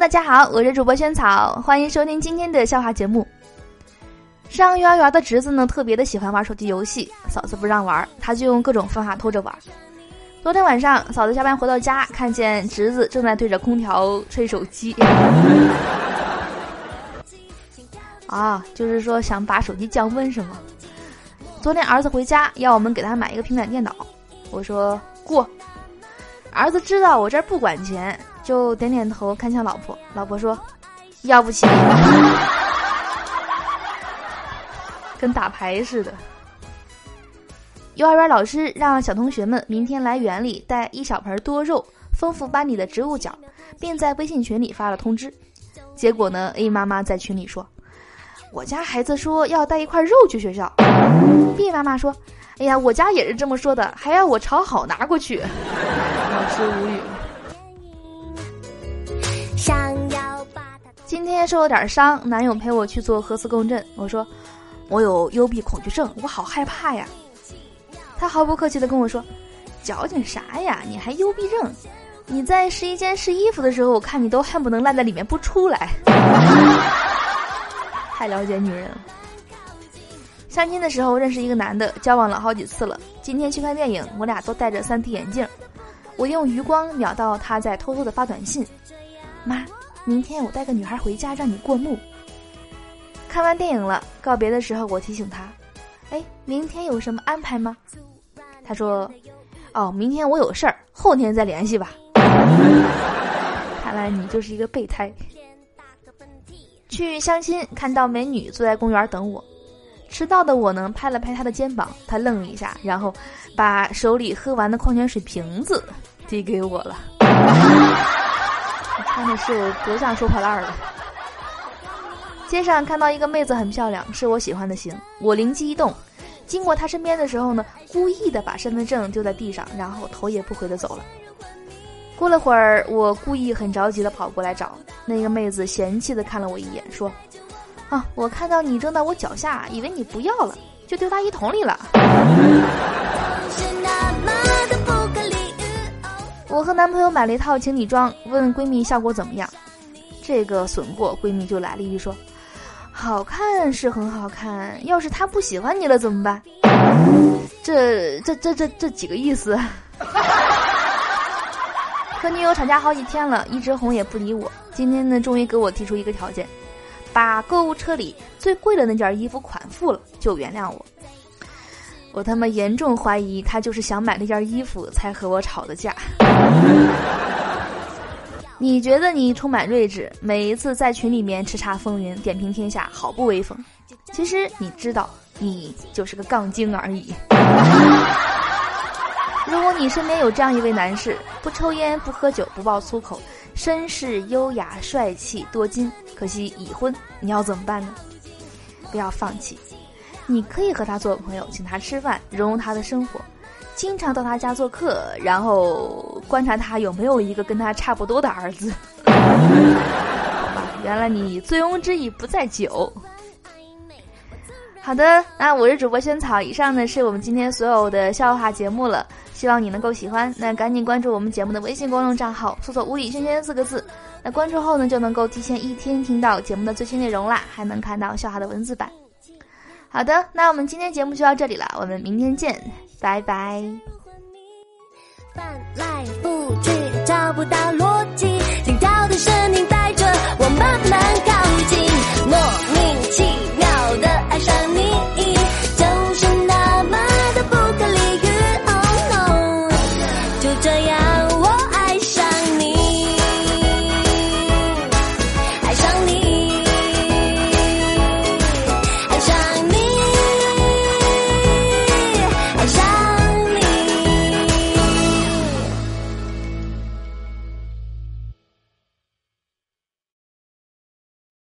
大家好，我是主播萱草，欢迎收听今天的笑话节目。上幼儿园的侄子呢，特别的喜欢玩手机游戏，嫂子不让玩，他就用各种方法偷着玩。昨天晚上，嫂子下班回到家，看见侄子正在对着空调吹手机。啊，就是说想把手机降温是吗？昨天儿子回家要我们给他买一个平板电脑，我说过。儿子知道我这儿不管钱，就点点头，看向老婆。老婆说：“要不起。”跟打牌似的。幼儿园老师让小同学们明天来园里带一小盆多肉，丰富班里的植物角，并在微信群里发了通知。结果呢，A 妈妈在群里说：“我家孩子说要带一块肉去学校。”B 妈妈说：“哎呀，我家也是这么说的，还要我炒好拿过去。” 老师无语。今今天受了点伤，男友陪我去做核磁共振。我说：“我有幽闭恐惧症，我好害怕呀。”他毫不客气的跟我说：“矫情啥呀？你还幽闭症？你在试衣间试衣服的时候，我看你都恨不能赖在里面不出来。” 太了解女人了。相亲的时候认识一个男的，交往了好几次了。今天去看电影，我俩都戴着 3D 眼镜。我用余光瞄到他在偷偷的发短信：“妈，明天我带个女孩回家让你过目。”看完电影了，告别的时候我提醒他：“哎，明天有什么安排吗？”他说：“哦，明天我有事儿，后天再联系吧。”看来你就是一个备胎。去相亲，看到美女坐在公园等我，迟到的我呢拍了拍她的肩膀，她愣了一下，然后把手里喝完的矿泉水瓶子。递给我了，看的是我多像收破烂的。街上看到一个妹子很漂亮，是我喜欢的型。我灵机一动，经过她身边的时候呢，故意的把身份证丢在地上，然后头也不回的走了。过了会儿，我故意很着急的跑过来找那个妹子，嫌弃的看了我一眼，说：“啊，我看到你扔到我脚下，以为你不要了，就丢垃圾桶里了。”我和男朋友买了一套情侣装，问闺蜜效果怎么样。这个损货闺蜜就来了一句说：“好看是很好看，要是他不喜欢你了怎么办？”这这这这这几个意思？和女友吵架好几天了，一直哄也不理我。今天呢，终于给我提出一个条件，把购物车里最贵的那件衣服款付了，就原谅我。我他妈严重怀疑他就是想买那件衣服才和我吵的架。你觉得你充满睿智，每一次在群里面叱咤风云、点评天下，好不威风？其实你知道，你就是个杠精而已。如果你身边有这样一位男士，不抽烟、不喝酒、不爆粗口，绅士、优雅、帅气、多金，可惜已婚，你要怎么办呢？不要放弃。你可以和他做朋友，请他吃饭，融入他的生活，经常到他家做客，然后观察他有没有一个跟他差不多的儿子。好吧，原来你醉翁之意不在酒。好的，那我是主播萱草，以上呢是我们今天所有的笑话节目了，希望你能够喜欢。那赶紧关注我们节目的微信公众账号，搜索“无语萱萱”四个字。那关注后呢，就能够提前一天听到节目的最新内容啦，还能看到笑话的文字版。好的，那我们今天节目就到这里了，我们明天见，拜拜。